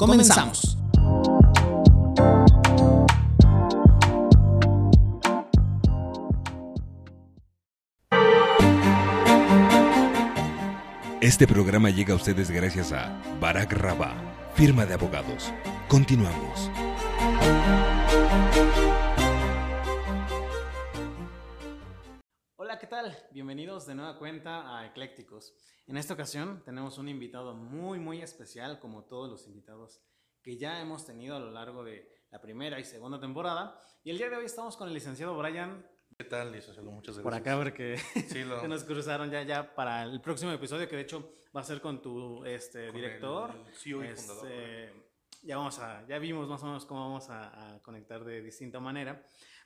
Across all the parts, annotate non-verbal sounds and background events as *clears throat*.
comenzamos. Este programa llega a ustedes gracias a Barack Raba, firma de abogados. Continuamos. Tal? Bienvenidos de nueva cuenta a Eclécticos. En esta ocasión tenemos un invitado muy, muy especial, como todos los invitados que ya hemos tenido a lo largo de la primera y segunda temporada. Y el día de hoy estamos con el licenciado Brian. ¿Qué tal, licenciado? Muchas gracias. Por acá, porque Sí, lo- *laughs* se nos cruzaron ya, ya para el próximo episodio, que de hecho va a ser con tu este, con director. el CEO y fundador. Este, ya vamos a, ya vimos más o menos cómo vamos a, a conectar de distinta manera.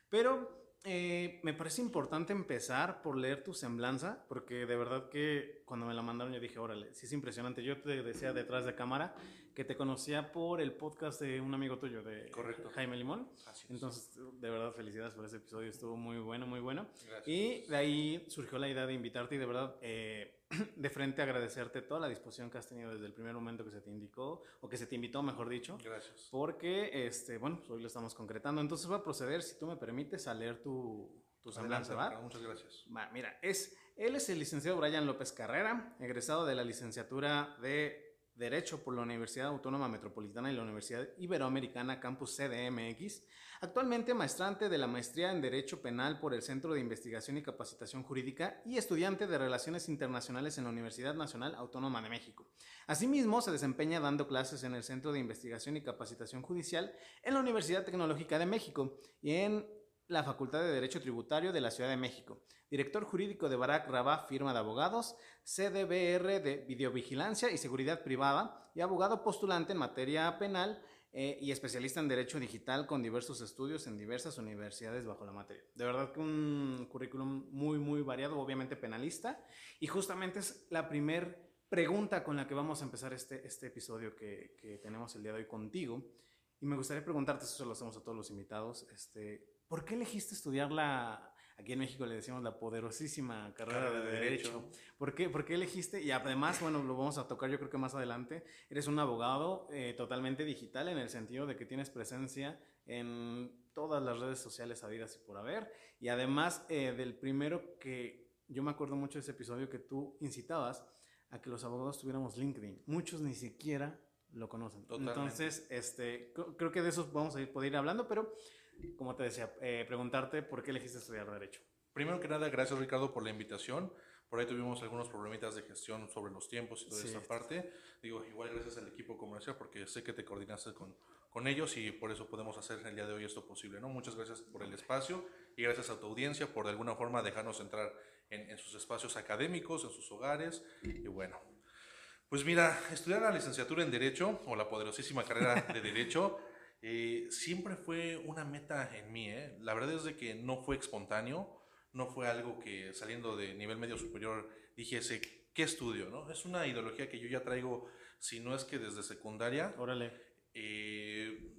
Pero eh, me parece importante empezar por leer tu semblanza, porque de verdad que cuando me la mandaron yo dije, órale, sí es impresionante. Yo te decía detrás de cámara que te conocía por el podcast de un amigo tuyo, de Correcto. Jaime Limón. Así es. Entonces, de verdad, felicidades por ese episodio, estuvo muy bueno, muy bueno. Gracias. Y de ahí surgió la idea de invitarte y de verdad, eh, *clears throat* de frente agradecerte toda la disposición que has tenido desde el primer momento que se te indicó, o que se te invitó, mejor dicho, Gracias. porque, este, bueno, pues hoy lo estamos concretando. Entonces voy a proceder, si tú me permites, a leer tu, tu Adelante, semblanza, ¿va? Muchas gracias. Va, mira, es, él es el licenciado Brian López Carrera, egresado de la licenciatura de Derecho por la Universidad Autónoma Metropolitana y la Universidad Iberoamericana Campus CDMX. Actualmente maestrante de la maestría en Derecho Penal por el Centro de Investigación y Capacitación Jurídica y estudiante de Relaciones Internacionales en la Universidad Nacional Autónoma de México. Asimismo, se desempeña dando clases en el Centro de Investigación y Capacitación Judicial en la Universidad Tecnológica de México y en la Facultad de Derecho Tributario de la Ciudad de México. Director jurídico de Barack Rabá, firma de abogados, CDBR de Videovigilancia y Seguridad Privada y abogado postulante en materia penal eh, y especialista en Derecho Digital con diversos estudios en diversas universidades bajo la materia. De verdad que un currículum muy, muy variado, obviamente penalista. Y justamente es la primer pregunta con la que vamos a empezar este, este episodio que, que tenemos el día de hoy contigo. Y me gustaría preguntarte, eso lo hacemos a todos los invitados, este, ¿por qué elegiste estudiar la, aquí en México le decimos la poderosísima carrera de Derecho? ¿Por qué, ¿Por qué elegiste? Y además, bueno, lo vamos a tocar yo creo que más adelante, eres un abogado eh, totalmente digital en el sentido de que tienes presencia en todas las redes sociales habidas y por haber. Y además eh, del primero que yo me acuerdo mucho de ese episodio que tú incitabas a que los abogados tuviéramos LinkedIn. Muchos ni siquiera lo conocen. Totalmente. Entonces, este, cr- creo que de eso vamos a ir, poder ir hablando, pero como te decía, eh, preguntarte por qué elegiste estudiar Derecho. Primero que nada, gracias Ricardo por la invitación. Por ahí tuvimos algunos problemitas de gestión sobre los tiempos y toda Sí. esa parte. Digo, igual gracias al equipo comercial porque sé que te coordinaste con, con ellos y por eso podemos hacer el día de hoy esto posible. ¿no? Muchas gracias por el espacio y gracias a tu audiencia por de alguna forma dejarnos entrar en, en sus espacios académicos, en sus hogares. Y bueno, pues mira, estudiar la licenciatura en Derecho o la poderosísima carrera de Derecho eh, siempre fue una meta en mí. ¿eh? La verdad es de que no fue espontáneo, no fue algo que saliendo de nivel medio superior dijese, ¿qué estudio? ¿no? Es una ideología que yo ya traigo, si no es que desde secundaria. Órale. Eh,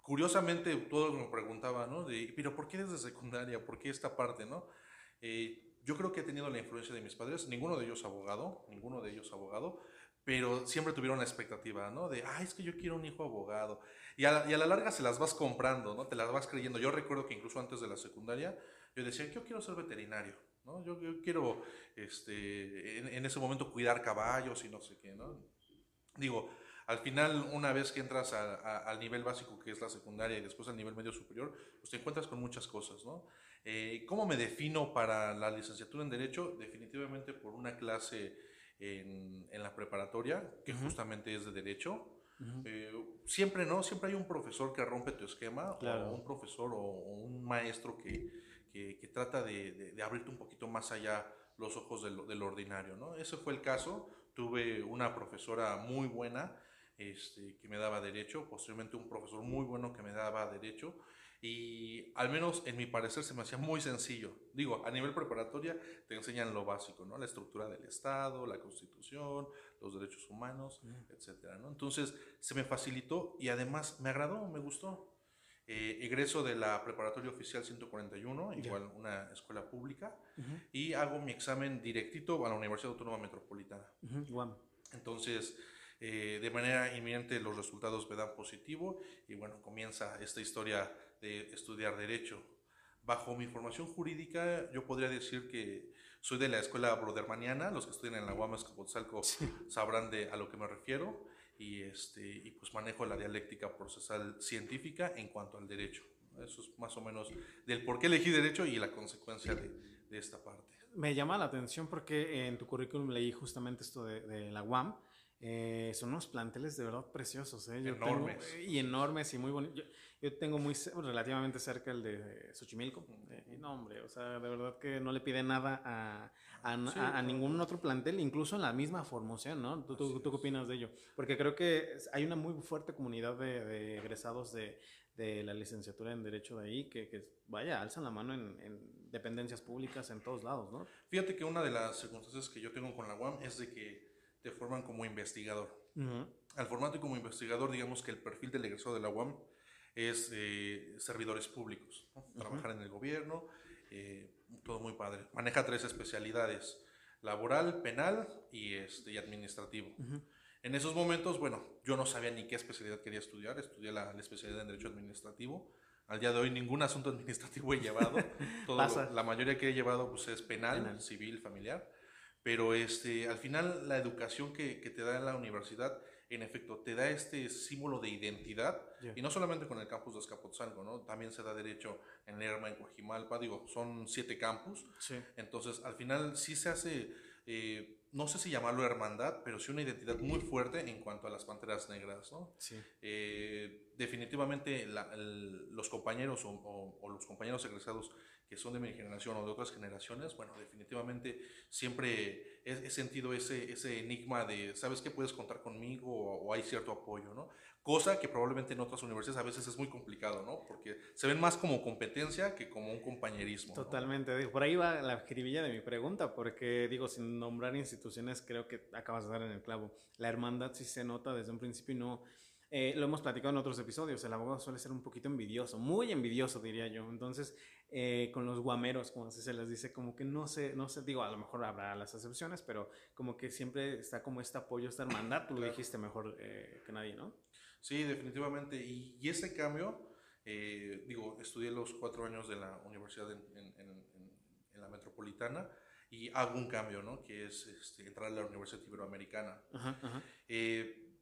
curiosamente, todos me preguntaban, ¿no? De, pero ¿por qué desde secundaria? ¿Por qué esta parte, no? Eh, yo creo que he tenido la influencia de mis padres, ninguno de ellos abogado, ninguno de ellos abogado, pero siempre tuvieron la expectativa, ¿no? De, ah, es que yo quiero un hijo abogado. Y a, la, y a la larga se las vas comprando, ¿no? Te las vas creyendo. Yo recuerdo que incluso antes de la secundaria, yo decía, yo quiero ser veterinario, ¿no? Yo, yo quiero, este, en, en ese momento cuidar caballos y no sé qué, ¿no? Digo, al final, una vez que entras a- a- al nivel básico que es la secundaria y después al nivel medio superior, pues te encuentras con muchas cosas, ¿no? Eh, ¿Cómo me defino para la licenciatura en Derecho? Definitivamente por una clase en, en la preparatoria, que Ujú. justamente es de Derecho. Ujú. Eh, siempre, ¿no? Siempre hay un profesor que rompe tu esquema, Claro. o un profesor o, un maestro que, que- que trata de, de- de abrirte un poquito más allá los ojos de lo, de lo ordinario, ¿no? Ese fue el caso. Tuve una profesora muy buena este, que me daba derecho, posteriormente un profesor muy bueno que me daba derecho, y al menos en mi parecer se me hacía muy sencillo. Digo, a nivel preparatoria te enseñan lo básico, ¿no? La estructura del Estado, la Constitución, los derechos humanos, etcétera, ¿no? Entonces se me facilitó y además me agradó, me gustó. Eh, egreso de la preparatoria oficial 141, igual una escuela pública, y hago mi examen directito a la Universidad Autónoma Metropolitana. Entonces, eh, de manera inminente los resultados me dan positivo y bueno, comienza esta historia de estudiar derecho. Bajo mi formación jurídica, yo podría decir que soy de la escuela brodermaniana, los que estudian en la UAM Escapotzalco sabrán de a lo que me refiero, y, este, y pues manejo la dialéctica procesal científica en cuanto al derecho. Eso es más o menos del por qué elegí derecho y la consecuencia de, de esta parte. Me llama la atención porque en tu currículum leí justamente esto de, de la UAM eh, son unos planteles de verdad preciosos, ¿eh? enormes. y enormes y muy bonitos. Yo, tengo muy relativamente cerca el de Xochimilco. Eh, no, hombre, o sea, de verdad que no le pide nada a, a, ningún otro plantel, incluso en la misma formación, ¿no? ¿Tú, tú, qué opinas de ello? Porque creo que hay una muy fuerte comunidad de, egresados de, de, la licenciatura en Derecho de ahí que, que vaya, alzan la mano en, en dependencias públicas en todos lados, ¿no? Fíjate que una de las circunstancias que yo tengo con la UAM es de que te forman como investigador. Al formarte como investigador, digamos que el perfil del egresado de la UAM es eh, servidores públicos, trabajar en el gobierno, eh, todo muy padre. Maneja tres especialidades, laboral, penal y, este, y administrativo. En esos momentos, bueno, yo no sabía ni qué especialidad quería estudiar, estudié la, especialidad en Derecho Administrativo. Al día de hoy ningún asunto *laughs* administrativo he llevado. *laughs* Todo la mayoría que he llevado pues, es penal, civil, familiar. Pero este, al final la educación que, que, te da en la universidad, en efecto, te da este símbolo de identidad, y no solamente con el campus de Escapotzalco, ¿no? También se da derecho en Lerma, en Coajimalpa, digo, son siete campus. Entonces, al final sí se hace, eh, no sé si llamarlo hermandad, pero sí una identidad muy fuerte en cuanto a las panteras negras, ¿no? Eh, definitivamente los compañeros o, o los compañeros egresados que son de mi generación o de otras generaciones, bueno, definitivamente siempre he, sentido ese, ese enigma de, ¿sabes que puedes contar conmigo o, hay cierto apoyo, ¿no? Cosa que probablemente en otras universidades a veces es muy complicado, ¿no? Porque se ven más como competencia que como un compañerismo. Totalmente. Por ahí va la escribilla de mi pregunta, porque digo, sin nombrar instituciones, creo que acabas de dar en el clavo. La hermandad sí se nota desde un principio y no eh, lo hemos platicado en otros episodios, el abogado suele ser un poquito envidioso, muy envidioso diría yo. Entonces, eh, con los guameros, como así se les dice, como que no sé, no sé, digo, a lo mejor habrá las excepciones, pero como que siempre está como este apoyo, esta hermandad, tú lo dijiste mejor eh, que nadie, ¿no? Sí, definitivamente. Y, y ese cambio, digo, estudié los cuatro años de la universidad en, en, en, la metropolitana y hago un cambio, ¿no? Que es este, entrar a la Universidad Iberoamericana.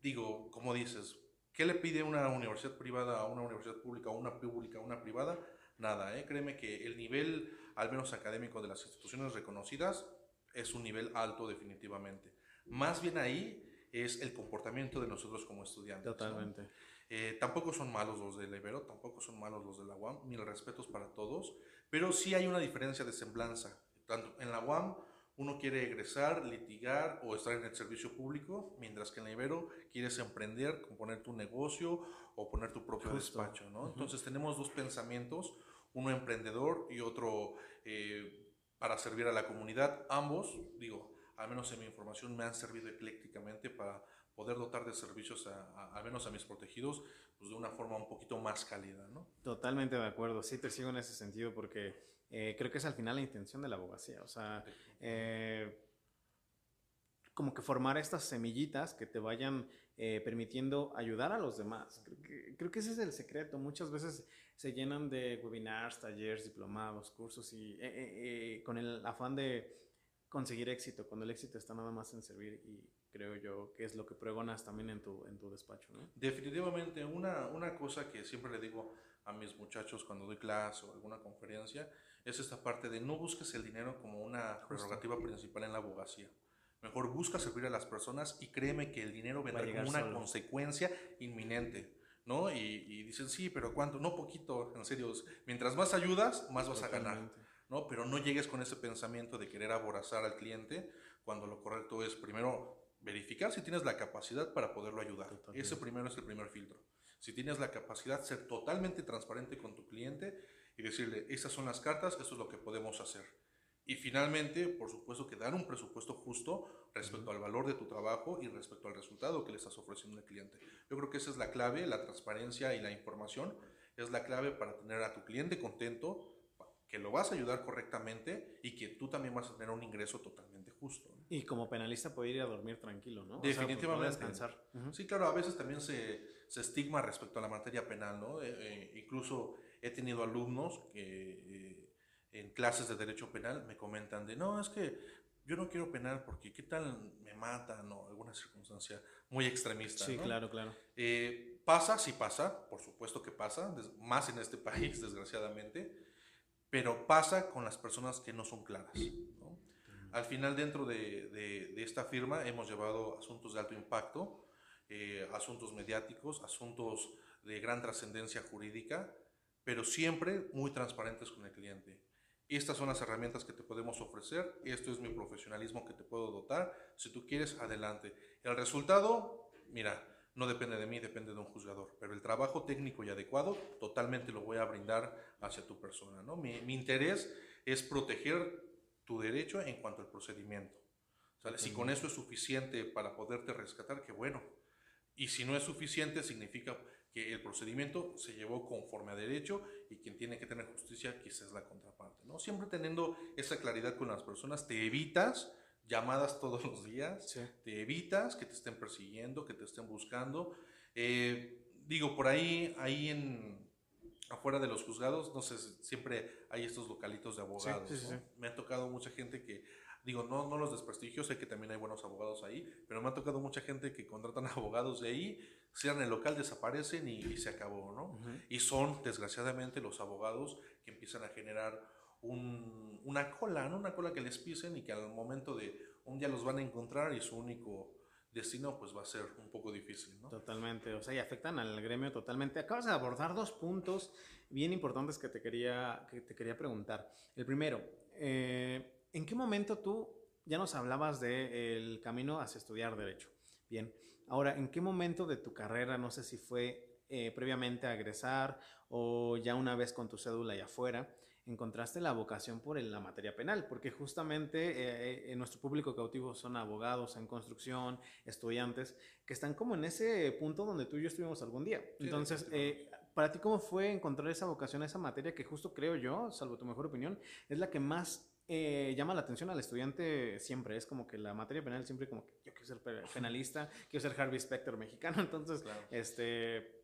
digo, como dices, ¿Qué le pide una universidad privada a una universidad pública o una pública a una privada? Nada, ¿eh? créeme que el nivel, al menos académico, de las instituciones reconocidas es un nivel alto definitivamente. Más bien ahí es el comportamiento de nosotros como estudiantes. Totalmente. Eh, tampoco son malos los del Ibero, tampoco son malos los de la UAM, mil respetos para todos, pero sí hay una diferencia de semblanza. Tanto en la UAM uno quiere egresar, litigar o estar en el servicio público, mientras que en la Ibero quieres emprender, componer tu negocio o poner tu propio despacho, ¿no? Entonces tenemos dos pensamientos, uno emprendedor y otro eh, para servir a la comunidad. Ambos, digo, al menos en mi información me han servido eclécticamente para poder dotar de servicios a, al menos a mis protegidos pues de una forma un poquito más cálida, ¿no? Totalmente de acuerdo, sí te sigo en ese sentido porque eh, creo que es al final la intención de la abogacía, o sea, eh, como que formar estas semillitas que te vayan eh, permitiendo ayudar a los demás. Creo que, creo que, ese es el secreto. Muchas veces se llenan de webinars, talleres, diplomados, cursos y con el afán de conseguir éxito, cuando el éxito está nada más en servir y creo yo que es lo que pregonas también en tu, en tu despacho. ¿no? Definitivamente, una, una cosa que siempre le digo a mis muchachos cuando doy clase o alguna conferencia es esta parte de no busques el dinero como una prerrogativa principal en la abogacía. Mejor busca servir a las personas y créeme que el dinero vendrá como una consecuencia inminente. ¿no? Y, dicen, sí, pero ¿cuánto? No poquito, en serio. Mientras más ayudas, más vas a ganar. ¿no? Pero no llegues con ese pensamiento de querer aborazar al cliente cuando lo correcto es primero verificar si tienes la capacidad para poderlo ayudar. Ese primero es el primer filtro. Si tienes la capacidad de ser totalmente transparente con tu cliente y decirle, estas son las cartas, esto es lo que podemos hacer. Y finalmente, por supuesto, que dar un presupuesto justo respecto al valor de tu trabajo y respecto al resultado que le estás ofreciendo al cliente. Yo creo que esa es la clave, la transparencia y la información es la clave para tener a tu cliente contento, que lo vas a ayudar correctamente y que tú también vas a tener un ingreso totalmente justo. Y como penalista puede ir a dormir tranquilo, ¿no? Definitivamente. descansar. Sí, claro, a veces también se, se, estigma respecto a la materia penal, ¿no? Eh, eh, incluso he tenido alumnos que eh, en clases de derecho penal me comentan de, no, es que yo no quiero penal porque qué tal me matan o alguna circunstancia muy extremista. Sí, claro, claro. pasa, sí pasa, por supuesto que pasa, más en este *laughs* país, desgraciadamente pero pasa con las personas que no son claras. Al final, dentro de, esta firma, hemos llevado asuntos de alto impacto, eh, asuntos mediáticos, asuntos de gran trascendencia jurídica, pero siempre muy transparentes con el cliente. Estas son las herramientas que te podemos ofrecer, esto es mi profesionalismo que te puedo dotar, si tú quieres, adelante. El resultado, mira, no depende de mí, depende de un juzgador. Pero el trabajo técnico y adecuado totalmente lo voy a brindar hacia tu persona. ¿no? Mi, interés es proteger tu derecho en cuanto al procedimiento. Si con eso es suficiente para poderte rescatar, qué bueno. Y si no es suficiente, significa que el procedimiento se llevó conforme a derecho y quien tiene que tener justicia quizás es la contraparte. ¿no? Siempre teniendo esa claridad con las personas, te evitas llamadas *laughs* todos los días, te evitas que te estén persiguiendo, que te estén buscando. Eh, digo, por ahí, ahí en afuera de los juzgados, no sé, siempre hay estos localitos de abogados. Me ha tocado mucha gente que, digo, no, no los desprestigio, sé que también hay buenos abogados ahí, pero me ha tocado mucha gente que contratan *laughs* abogados de ahí, cierran el local, desaparecen y, se acabó, ¿no? Y son, desgraciadamente, los abogados que empiezan a generar una cola, ¿no? Una cola que les pisen y que al momento de un día los van a encontrar y su único destino pues va a ser un poco difícil, ¿no? Totalmente, o sea, y afectan al gremio totalmente. Acabas de abordar dos puntos bien importantes que te quería, que te quería preguntar. El primero, eh, ¿en qué momento tú ya nos hablabas del camino hacia estudiar Derecho? Bien, ahora, ¿en qué momento de tu carrera, no sé si fue eh, previamente a egresar o ya una vez con tu cédula y afuera, encontraste la vocación por la materia penal, porque justamente eh, eh, nuestro público cautivo son abogados en construcción, estudiantes, que están como en ese punto donde tú y yo estuvimos algún día. Entonces, eh, para ti, ¿cómo fue encontrar esa vocación, esa materia que justo creo yo, salvo tu mejor opinión, es la que más llama la atención al estudiante siempre. Es como que la materia penal siempre como que yo quiero ser penalista, quiero ser Harvey Specter mexicano. *laughs* Entonces, este,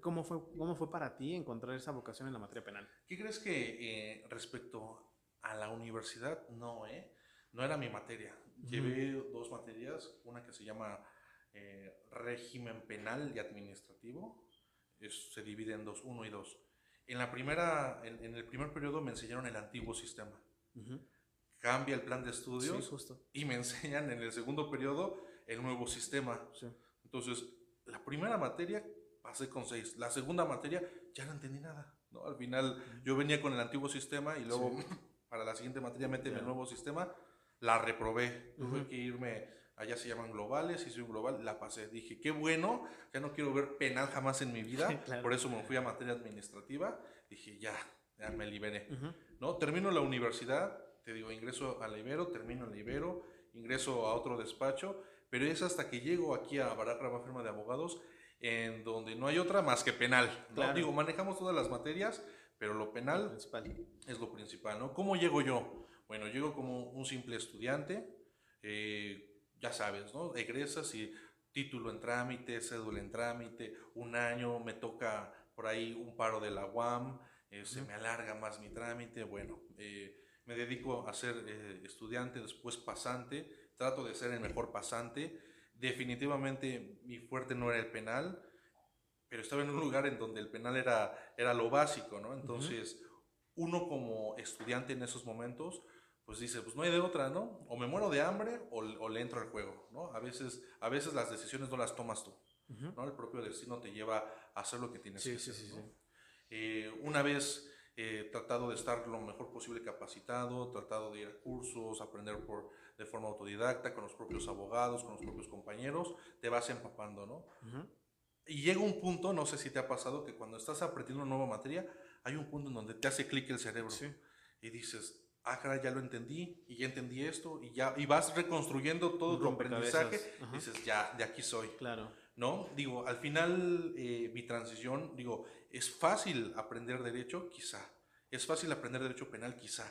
¿Cómo fue, ¿Cómo fue para ti encontrar esa vocación en la materia penal? ¿Qué crees que eh, respecto a la universidad, no, eh? No era mi materia. Llevé dos materias, una que se llama eh, régimen penal y administrativo. se divide en dos, uno y dos. En, la primera, en, el primer periodo me enseñaron el antiguo sistema. Cambia el plan de estudios y me *laughs* enseñan en el segundo periodo el nuevo sistema. Entonces, la primera materia pasé con seis. La segunda materia ya no entendí nada. ¿no? Al final yo venía con el antiguo sistema y luego *laughs* para la siguiente materia meten el nuevo sistema, la reprobé. Tuve que irme, allá se llaman globales, soy un global, la pasé. Dije, qué bueno, ya no quiero ver penal jamás en mi vida. *laughs* Por eso me fui a materia administrativa. Dije, ya, ya me liberé. ¿no? Termino la universidad, te digo, ingreso a la Ibero, termino en la Ibero, ingreso a otro despacho, pero es hasta que llego aquí a Baracraba Firma de Abogados en donde no hay otra más que penal. Digo, manejamos todas las materias, pero lo penal es lo principal, ¿no? ¿Cómo llego yo? Bueno, llego como un simple estudiante, eh, ya sabes, ¿no? Egresas y título en trámite, cédula en trámite, un año, me toca por ahí un paro de la UAM, eh, se me alarga más mi trámite, bueno, eh, me dedico a ser estudiante, después pasante, trato de ser el mejor pasante, definitivamente mi fuerte no era el penal, pero estaba en un lugar en donde el penal era, era lo básico, ¿no? Entonces, uno como estudiante en esos momentos, pues dice, pues no hay de otra, ¿no? O me muero de hambre o, le entro al juego, ¿no? A veces, a veces las decisiones no las tomas tú, ¿no? El propio destino te lleva a hacer lo que tienes que hacer, eh, una vez eh, tratado de estar lo mejor posible capacitado, tratado de ir a cursos, aprender por de forma autodidacta, con los propios abogados, con los propios compañeros, te vas empapando, ¿no? Y llega un punto, no sé si te ha pasado, que cuando estás aprendiendo una nueva materia, hay un punto en donde te hace clic el cerebro. Y dices, ah, cara, ya lo entendí, y ya entendí esto, y ya, y vas reconstruyendo todo tu aprendizaje, y dices, ya, de aquí soy. Claro. ¿No? Digo, al final, eh, mi transición, digo, es fácil aprender derecho, quizá. Es fácil aprender derecho penal, quizá.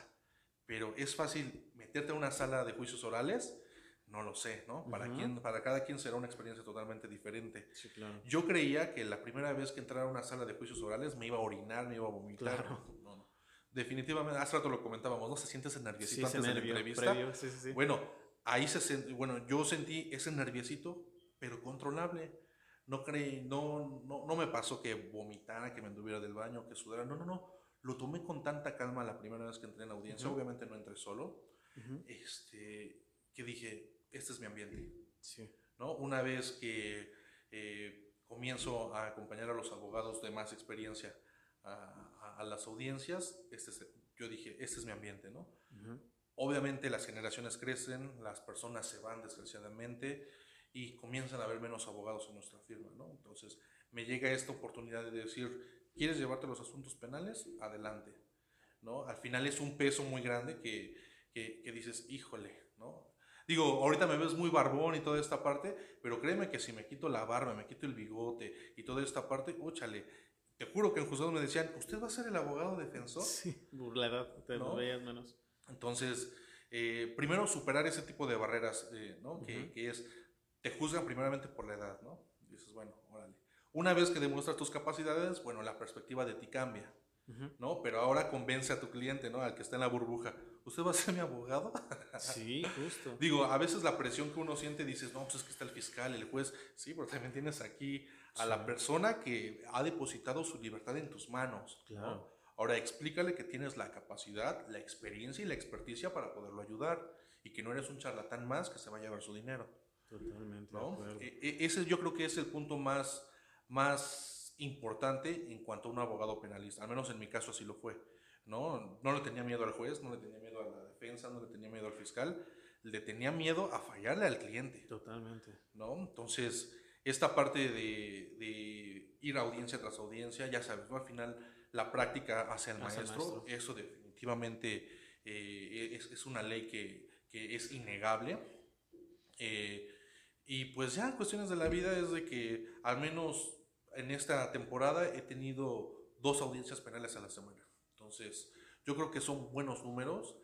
Pero es fácil meterte a una sala de juicios orales, no lo sé, ¿no? Para, para cada quien será una experiencia totalmente diferente. Sí, claro. Yo creía que la primera vez que entrara a una sala de juicios orales me iba a orinar, me iba a vomitar. Claro. No, no. Definitivamente, hace rato lo comentábamos, ¿no? Se siente ese nerviosito Sí, antes de la entrevista. previo, sí. Bueno, ahí se bueno, yo sentí ese nerviosito, pero controlable. No creí, no, no, no me pasó que vomitara, que me anduviera del baño, que sudara. No, no, no. Lo tomé con tanta calma la primera vez que entré en audiencia. Ujú. Obviamente no entré solo. Ujú. Este, que dije, este es mi ambiente. Sí. ¿no? Una vez que eh, comienzo a acompañar a los abogados de más experiencia a, a- a las audiencias, este es- yo dije, este es mi ambiente, ¿no? Ujú. Obviamente las generaciones crecen, las personas se van desgraciadamente y comienzan a haber menos abogados en nuestra firma, ¿no? Entonces me llega esta oportunidad de decir, ¿quieres llevarte los asuntos penales? Adelante, ¿no? Al final es un peso muy grande que, que, que dices, híjole, ¿no? Digo, ahorita me ves muy barbón y toda esta parte, pero créeme que si me quito la barba, me quito el bigote y toda esta parte, úchale. Te juro que en juzgados me decían, ¿usted va a ser el abogado defensor? Sí, la edad te ¿No? veías menos. Entonces, eh, primero superar ese tipo de barreras, eh, ¿no? que, Ujú. que es, te juzgan primeramente por la edad, ¿no? Dices, bueno, órale. Una vez que demuestras tus capacidades, bueno, la perspectiva de ti cambia. ¿no? Pero ahora convence a tu cliente, ¿no? Al que está en la burbuja, ¿usted va a ser mi abogado? *laughs* Sí, justo. Digo, a veces la presión que uno siente, dices, no, pues es que está el fiscal, el juez, sí, pero también tienes aquí a la persona que ha depositado su libertad en tus manos, ¿no? Claro. Ahora explícale que tienes la capacidad, la experiencia y la experticia para poderlo ayudar y que no eres un charlatán más que se va a llevar su dinero, Totalmente. E- e- ese yo creo que es el punto más, más importante en cuanto a un abogado penalista, al menos en mi caso así lo fue, ¿no? No le tenía miedo al juez, no le tenía miedo a la defensa, no le tenía miedo al fiscal, le tenía miedo a fallarle al cliente. Totalmente. ¿no? Entonces, esta parte de, de ir audiencia tras audiencia, ya sabes, ¿no? Al final la práctica hacia el Hacia el maestro, maestro. eso definitivamente eh, es, es una ley que, que es innegable. Eh, y pues ya cuestiones de la vida es de que al menos en esta temporada he tenido dos audiencias penales a la semana. Entonces, yo creo que son buenos números.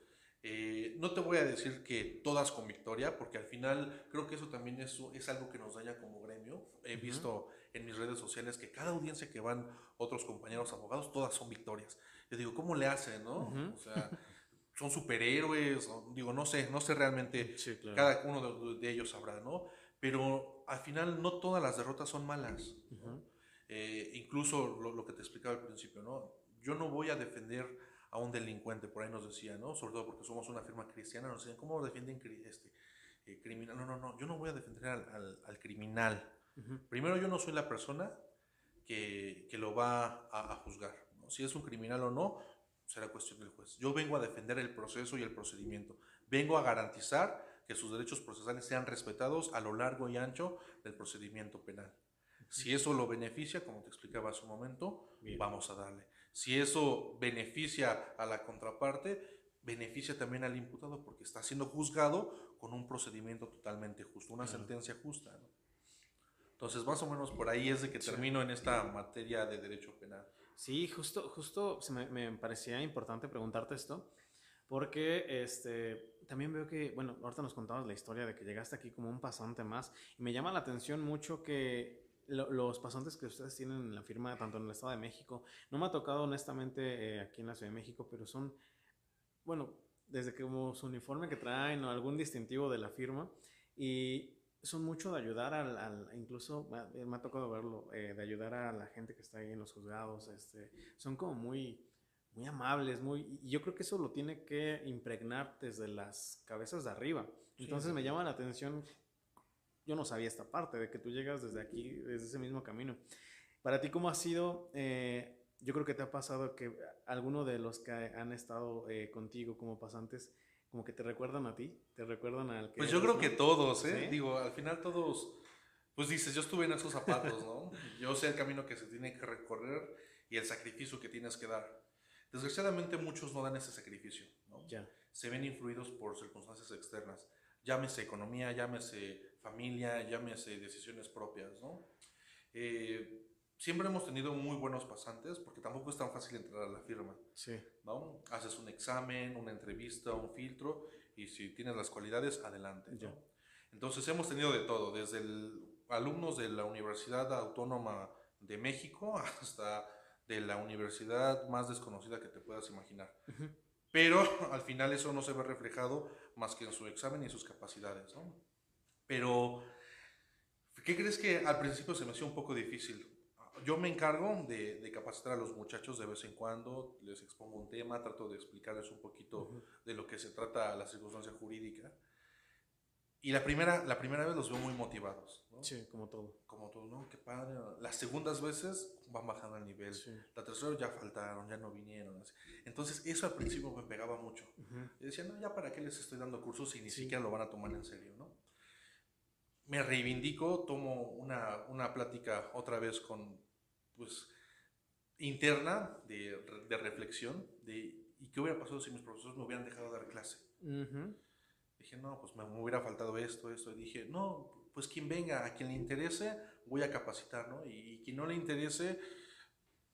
Eh, no te voy a decir que todas con victoria, porque al final creo que eso también es, es algo que nos daña como gremio. He Ujú. visto en mis redes sociales que cada audiencia que van otros compañeros abogados, todas son victorias. Yo digo, ¿cómo le hacen, no? Ujú. O sea, son superhéroes, digo, no sé, no sé realmente Sí, claro. cada uno de, de ellos sabrá, ¿no? Pero al final no todas las derrotas son malas. ¿no? Ujú. Eh, incluso lo, lo que te explicaba al principio, ¿no? Yo no voy a defender a un delincuente, por ahí nos decía, ¿no? Sobre todo porque somos una firma cristiana, nos decían, ¿cómo defienden este, eh, criminal? No, no, no, yo no voy a defender al, al- al criminal. Ujú. Primero, yo no soy la persona que, que lo va a, a juzgar. ¿no? Si es un criminal o no, será cuestión del juez. Yo vengo a defender el proceso y el procedimiento. Vengo a garantizar que sus derechos procesales sean respetados a lo largo y ancho del procedimiento penal. Si eso lo beneficia, como te explicaba hace un momento, Bien. vamos a darle. Si eso beneficia a la contraparte, beneficia también al imputado porque está siendo juzgado con un procedimiento totalmente justo, una sentencia justa. ¿no? Entonces, más o menos por ahí es de que termino en esta materia de derecho penal. Sí, justo, justo se me, me parecía importante preguntarte esto, porque este, también veo que, bueno, ahorita nos contabas la historia de que llegaste aquí como un pasante más, y me llama la atención mucho que lo- los pasantes que ustedes tienen en la firma, tanto en el Estado de México, no me ha tocado honestamente eh, aquí en la Ciudad de México, pero son, bueno, desde que como su uniforme que traen o algún distintivo de la firma, y son mucho de ayudar al, incluso me ha, me ha tocado verlo, eh, de ayudar a la gente que está ahí en los juzgados, este, son como muy, muy amables, muy, y yo creo que eso lo tiene que impregnar desde las cabezas de arriba. Sí. Entonces me llama la atención, yo no sabía esta parte, de que tú llegas desde aquí, desde ese mismo camino. Para ti, ¿cómo ha sido? eh, yo creo que te ha pasado que alguno de los que han estado eh, contigo como pasantes, como que te recuerdan a ti, te recuerdan al que Pues yo eres, creo ¿no? que todos, ¿eh? ¿Sí? Digo, al final todos, pues dices, yo estuve en esos zapatos, ¿no? *laughs* yo sé el camino que se tiene que recorrer y el sacrificio que tienes que dar. Desgraciadamente muchos no dan ese sacrificio, ¿no? Ya. Se ven influidos por circunstancias externas. Llámese economía, llámese familia, llámese decisiones propias, ¿no? Eh, siempre hemos tenido muy buenos pasantes porque tampoco es tan fácil entrar a la firma. Sí. ¿no? Haces un examen, una entrevista, un filtro y si tienes las cualidades, adelante. ¿no? Ya. Entonces hemos tenido de todo, desde el- alumnos de la Universidad Autónoma de México *laughs* hasta de la universidad más desconocida que te puedas imaginar. Pero *laughs* al final eso no se ve reflejado más que en su examen y sus capacidades. ¿no? Pero, ¿qué crees que al principio se me hacía un poco difícil? Yo me encargo de, de capacitar a los muchachos de vez en cuando, les expongo un tema, trato de explicarles un poquito de lo que se trata la circunstancia jurídica. Y la primera, la primera vez los veo muy motivados, ¿no? Sí, como todo. Como todo, ¿no? Qué padre. Las segundas veces van bajando el nivel. Sí. La tercera ya faltaron, ya no vinieron. así. Entonces, eso al principio me pegaba mucho. Y decía, no, ya para qué les estoy dando cursos si ni Sí. siquiera lo van a tomar en serio, ¿no? Me reivindico, tomo una, una plática otra vez con, pues, interna de, de reflexión de, ¿y qué hubiera pasado si mis profesores me hubieran dejado dar clase? Ujú. Dije, no, pues me, me hubiera faltado esto, esto. Y dije, no, pues quien venga, a quien le interese, voy a capacitar, ¿no? Y, y quien no le interese,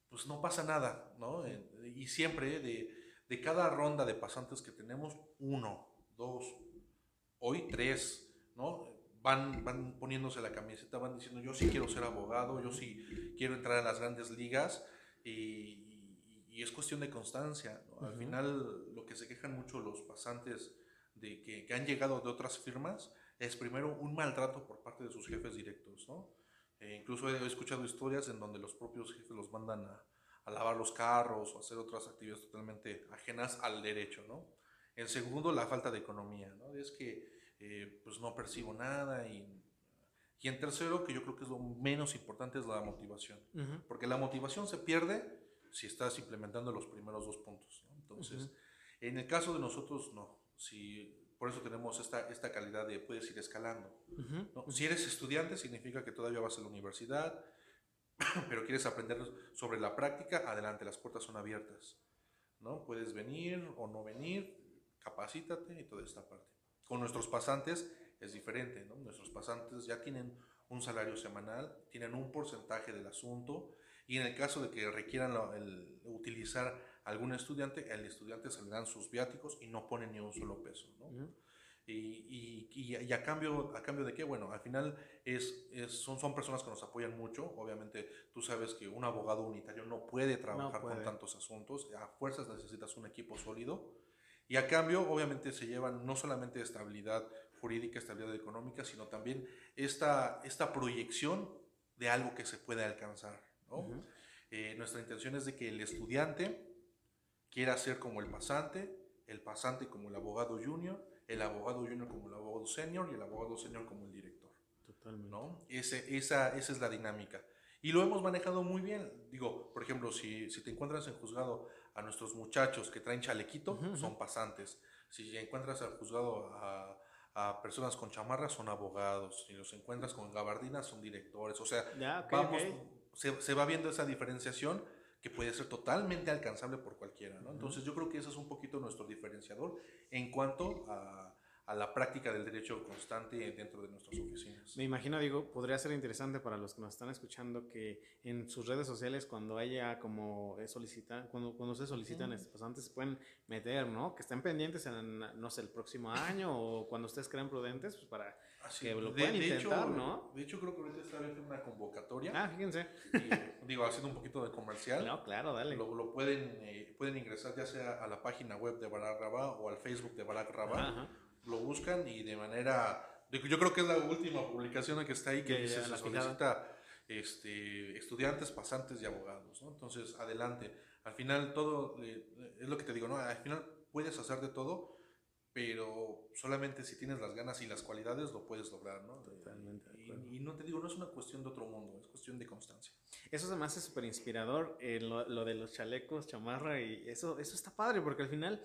pues no pasa nada, ¿no? Y siempre de, de cada ronda de pasantes que tenemos, uno, dos, hoy tres, ¿no? Van, van poniéndose la camiseta, van diciendo, yo sí quiero ser abogado, yo sí quiero entrar a las grandes ligas. Y, y- y es cuestión de constancia. ¿no? Al final, lo que se quejan mucho los pasantes de que, que han llegado de otras firmas es primero un maltrato por parte de sus jefes directos, ¿no? Eh, incluso he escuchado historias en donde los propios jefes los mandan a, a lavar los carros o hacer otras actividades totalmente ajenas al derecho, ¿no? En segundo, la falta de economía, ¿no? Es que eh, pues no percibo nada y, y en tercero, que yo creo que es lo menos importante, es la motivación. Ujú. Porque la motivación se pierde si estás implementando los primeros dos puntos. ¿no? Entonces, Ujú. en el caso de nosotros, no. Si, por eso tenemos esta, esta calidad de puedes ir escalando. Ujú. ¿no? Si eres estudiante, significa que todavía vas a la universidad, *clears throat* pero quieres aprender sobre la práctica, adelante, las puertas son abiertas. ¿no? Puedes venir o no venir, capacítate y toda esta parte. Con nuestros pasantes es diferente, ¿no? Nuestros pasantes ya tienen un salario semanal, tienen un porcentaje del asunto y en el caso de que requieran lo- el utilizar algún estudiante, el estudiante se le dan sus viáticos y no ponen ni un solo peso, ¿no? Ujú. Y, y- y- y a, cambio, ¿a cambio de qué? Bueno, al final es, es- son, son personas que nos apoyan mucho. Obviamente, tú sabes que un abogado unitario no puede trabajar puede. con tantos asuntos. A fuerzas necesitas un equipo sólido. Y a cambio, obviamente, se llevan no solamente estabilidad jurídica, estabilidad económica, sino también esta, esta proyección de algo que se puede alcanzar. ¿no? Ujú. Eh, nuestra intención es de que el estudiante quiera ser como el pasante, el pasante como el abogado junior, el abogado junior como el abogado senior y el abogado senior como el director. Totalmente. ¿no? Ese, esa, esa es la dinámica. Y lo hemos manejado muy bien. Digo, por ejemplo, si, si te encuentras en juzgado a nuestros muchachos que traen chalequito, ujú. son pasantes. Si encuentras al juzgado a, a personas con chamarras, son abogados. Si los encuentras con gabardinas, son directores. O sea, vamos. Se, se va viendo esa diferenciación que puede ser totalmente alcanzable por cualquiera. ¿no? Entonces yo creo que ese es un poquito nuestro diferenciador en cuanto a, a la práctica del derecho constante dentro de nuestras oficinas. Me imagino, digo, podría ser interesante para los que nos están escuchando que en sus redes sociales, cuando haya como solicitan, cuando, cuando se solicitan Ujú. estos pasantes, pueden meter, ¿no? Que estén pendientes en, no sé, el próximo año o cuando ustedes crean prudentes, pues para Así, que lo puedan intentar, ¿no? De hecho, creo que ahorita está abierta una convocatoria. Ah, fíjense. y, digo, haciendo un poquito de comercial. No, claro, dale. Lo, lo pueden, eh, pueden ingresar ya sea a la página web de Barak Rabá o al Facebook de Barak Rabá. Ajá. Lo buscan y de manera... Yo creo que es la última publicación que está ahí que dice se solicita este, estudiantes, pasantes y abogados. ¿no? Entonces, adelante. Al final todo, eh, es lo que te digo, ¿no? Al final puedes hacer de todo, pero solamente si tienes las ganas y las cualidades lo puedes lograr, ¿no? Totalmente de Y, acuerdo. y no te digo, no es una cuestión de otro mundo, es cuestión de constancia. Eso me hace súper inspirador, eh, lo, lo de los chalecos, chamarra, y eso, eso está padre, porque al final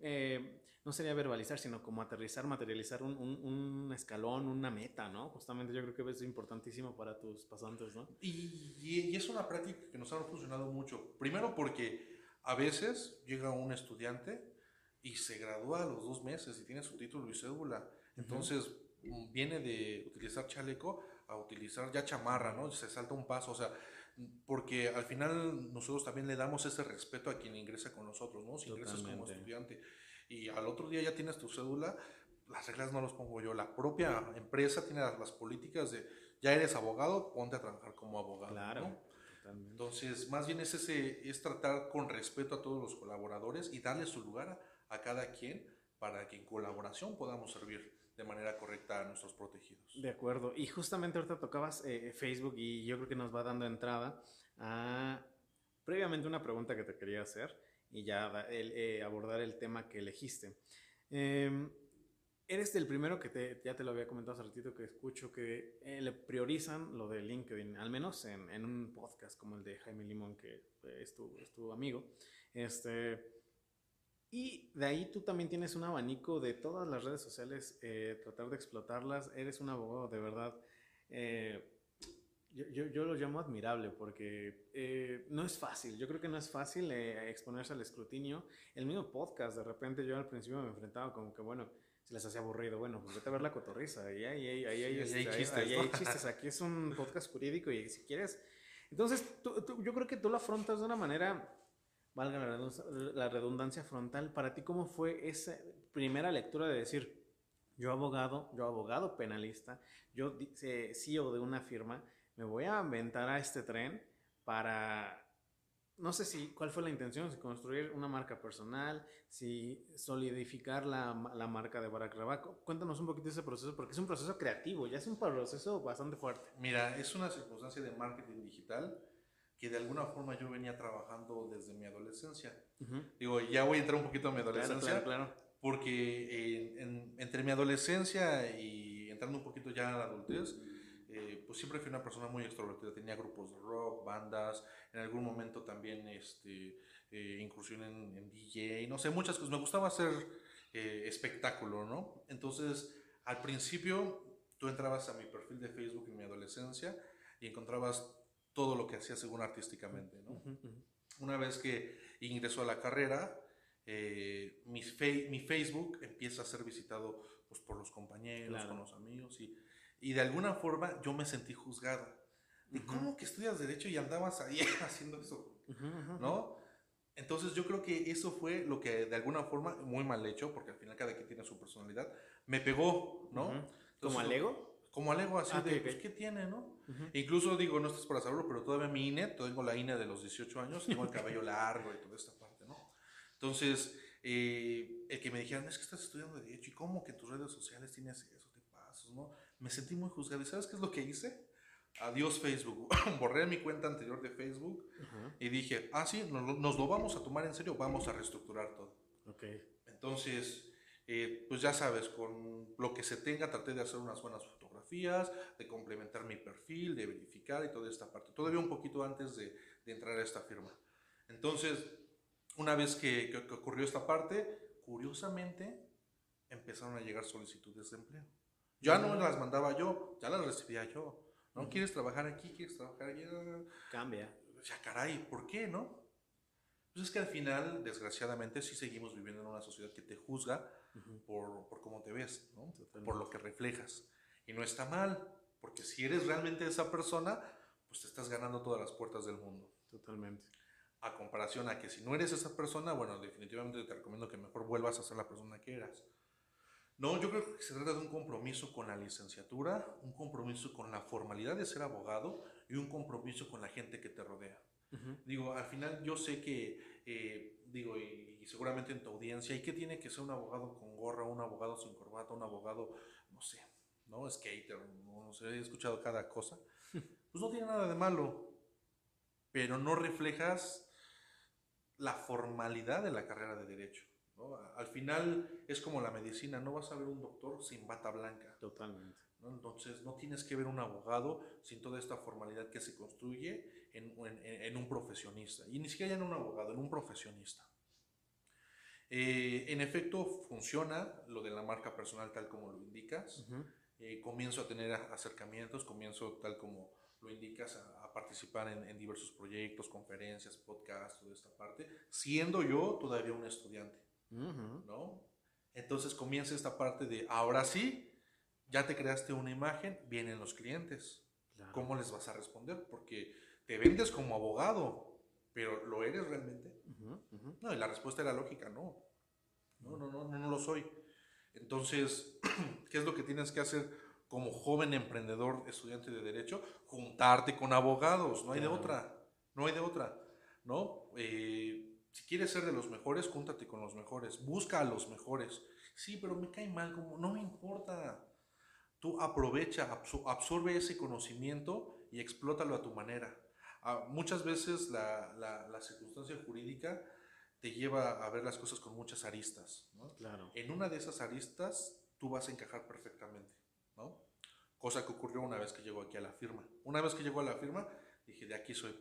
eh, no sería verbalizar, sino como aterrizar, materializar un, un, un, escalón, una meta, ¿no? Justamente yo creo que es importantísimo para tus pasantes, ¿no? Y, y, es una práctica que nos ha funcionado mucho. Primero porque a veces llega un estudiante y se gradúa a los dos meses y tiene su título y cédula. Entonces mm, viene de utilizar chaleco a utilizar ya chamarra, ¿no? Se salta un paso, o sea, porque al final nosotros también le damos ese respeto a quien ingresa con nosotros, ¿no? Si ingresas como estudiante y al otro día ya tienes tu cédula, las reglas no las pongo yo, la propia empresa tiene las, políticas de ya eres abogado, ponte a trabajar como abogado. Claro. Entonces, más bien es, ese, es tratar con respeto a todos los colaboradores y darle su lugar a cada quien para que en colaboración podamos servir de manera correcta a nuestros protegidos. De acuerdo. Y justamente ahorita tocabas eh, Facebook y yo creo que nos va dando entrada a previamente una pregunta que te quería hacer y ya el, eh, abordar el tema que elegiste. Em, eres el primero que te, ya te lo había comentado hace ratito que escucho que eh, le priorizan lo de LinkedIn, al menos en, en, un podcast como el de Jaime Limón, que es tu, es tu amigo. Este, y de ahí tú también tienes un abanico de todas las redes sociales, eh, tratar de explotarlas. Eres un abogado de verdad. Eh, yo, yo, yo, lo llamo admirable porque eh, no es fácil. Yo creo que no es fácil exponerse al escrutinio. El mismo podcast, de repente yo al principio me enfrentaba como que, bueno, se les hacía aburrido. Bueno, pues vete a ver la cotorriza. Ahí hay, ahí, ahí, hay, este, chistes, ahí, hay chistes. Aquí es un podcast jurídico y si quieres. Entonces, yo creo que tú lo afrontas de una manera valga la redundancia frontal, para ti cómo fue esa primera lectura de decir, yo abogado, yo abogado penalista, yo CEO de una firma, me voy a inventar a este tren para, no sé si, cuál fue la intención, si construir una marca personal, si solidificar la, la marca de Barack Rabaco. Cuéntanos un poquito ese proceso, porque es un proceso creativo, ya es un proceso bastante fuerte. Mira, es una circunstancia de marketing digital que de alguna forma yo venía trabajando desde mi adolescencia. Digo, ya voy a entrar un poquito a mi adolescencia. Claro, claro, Porque entre mi adolescencia y entrando un poquito ya a la adultez, eh, pues siempre fui una persona muy extrovertida. Tenía grupos de rock, bandas, en algún momento también este, eh, incursión en, DJ, no sé, muchas cosas. Me gustaba hacer eh, espectáculo, ¿no? Entonces, al principio, tú entrabas a mi perfil de Facebook en mi adolescencia y encontrabas todo lo que hacía según artísticamente. ¿no? Una vez que ingresó a la carrera, eh, mi, mi, Facebook empieza a ser visitado pues, por los compañeros, con los amigos, y, y, de alguna forma yo me sentí juzgado. ¿Y cómo que estudias Derecho y andabas ahí *laughs* haciendo eso? ¿No? Entonces yo creo que eso fue lo que de alguna forma, muy mal hecho, porque al final cada quien tiene su personalidad, me pegó, ¿no? ¿Como al ego? Como alego así ah, de, pues, ¿qué tiene, no? Incluso digo, no estás para saberlo, pero todavía mi INE, tengo la INE de los 18 años, tengo el *laughs* cabello largo y toda esta parte, ¿no? Entonces, eh, el que me dijeran, es que estás estudiando Derecho, ¿y cómo que en tus redes sociales tienes eso de pasos, no? Me sentí muy juzgado. ¿Y sabes qué es lo que hice? Adiós Facebook. *laughs* Borré mi cuenta anterior de Facebook y dije, ah, sí, nos, nos, lo vamos a tomar en serio, vamos a reestructurar todo. Ok. Entonces, eh, pues ya sabes, con lo que se tenga, traté de hacer unas buenas de complementar mi perfil, de verificar y toda esta parte. Todavía un poquito antes de, entrar a esta firma. Entonces, una vez que, ocurrió esta parte, curiosamente empezaron a llegar solicitudes de empleo. Ya no las mandaba yo, ya las recibía yo. ¿No quieres trabajar aquí? ¿Quieres trabajar allá? Cambia. Sea, caray, ¿por qué, no? Pues es que al final, desgraciadamente, sí seguimos viviendo en una sociedad que te juzga por, por, cómo te ves, ¿no? por lo que reflejas. Y no está mal, porque si eres realmente esa persona, pues te estás ganando todas las puertas del mundo. Totalmente. A comparación a que si no eres esa persona, bueno, definitivamente te recomiendo que mejor vuelvas a ser la persona que eras. No, yo creo que se trata de un compromiso con la licenciatura, un compromiso con la formalidad de ser abogado y un compromiso con la gente que te rodea. Digo, al final yo sé que, eh, digo, y, y, seguramente en tu audiencia, ¿y qué tiene que ser un abogado con gorra, un abogado sin corbata, un abogado, no sé, ¿no? Skater, no, sé, he escuchado cada cosa. Pues no tiene nada de malo, pero no reflejas la formalidad de la carrera de derecho. Al final es como la medicina, no vas a ver un doctor sin bata blanca. Totalmente. Entonces no tienes que ver un abogado sin toda esta formalidad que se construye en, en, un profesionista. Y ni siquiera en un abogado, en un profesionista. Eh, en efecto, funciona lo de la marca personal tal como lo indicas. Eh, comienzo a tener acercamientos, comienzo tal como lo indicas a, participar en, diversos proyectos, conferencias, podcasts, toda esta parte, siendo yo todavía un estudiante, ¿no? Entonces comienza esta parte de, ahora sí, ya te creaste una imagen, vienen los clientes. ¿Cómo les vas a responder? Porque te vendes como abogado, pero ¿lo eres realmente? No, y la respuesta era lógica, no. No, no, no, no, no lo soy. Entonces, *clears throat* ¿qué es lo que tienes que hacer como joven emprendedor, estudiante de derecho? Juntarte con abogados, no hay de otra, no hay de otra, ¿no? Eh, si quieres ser de los mejores, júntate con los mejores, busca a los mejores. Sí, pero me cae mal, como, no me importa. Tú aprovecha, absorbe ese conocimiento y explótalo a tu manera. Ah, muchas veces la, la, circunstancia jurídica te lleva a ver las cosas con muchas aristas. Claro. En una de esas aristas tú vas a encajar perfectamente. ¿no? Cosa que ocurrió una vez que llegó aquí a la firma. Una vez que llegó a la firma, dije, de aquí soy,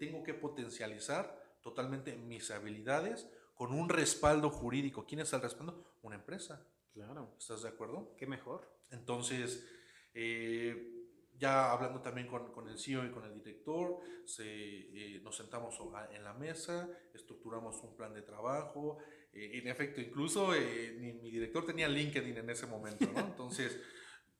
tengo que potencializar totalmente mis habilidades con un respaldo jurídico. ¿Quién es el respaldo? Una empresa. Claro. ¿Estás de acuerdo? Qué mejor. Entonces, eh, ya hablando también con, con, el CEO y con el director, se, eh, nos sentamos en la mesa, estructuramos un plan de trabajo. Eh, en efecto, incluso eh, mi, mi, director tenía LinkedIn en ese momento, ¿no? *laughs* Entonces,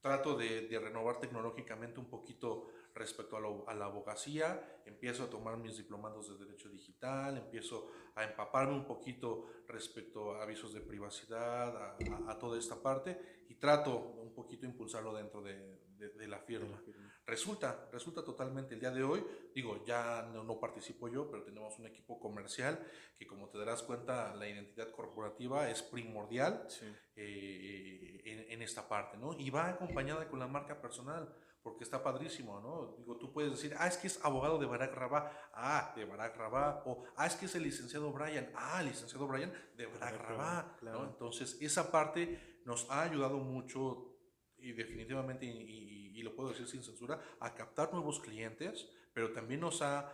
trato de, de, renovar tecnológicamente un poquito respecto a, a, la abogacía, empiezo a tomar mis diplomados de Derecho Digital, empiezo a empaparme un poquito respecto a avisos de privacidad, a, a, a toda esta parte, y trato un poquito impulsarlo dentro de, de, la firma. Resulta, resulta totalmente el día de hoy, digo, ya no, participo yo, pero tenemos un equipo comercial que como te darás cuenta, la identidad corporativa es primordial eh, en, en, esta parte, ¿no? Y va acompañada con la marca personal porque está padrísimo, ¿no? Digo, tú puedes decir, ah, es que es abogado de Barack Rabá, ah, de Barack Rabá, o ah, es que es el licenciado Brian, ah, licenciado Brian de Barack Rabá, ¿no? Entonces, esa parte nos ha ayudado mucho y definitivamente, y, lo puedo decir sin censura, a captar nuevos clientes, pero también nos ha,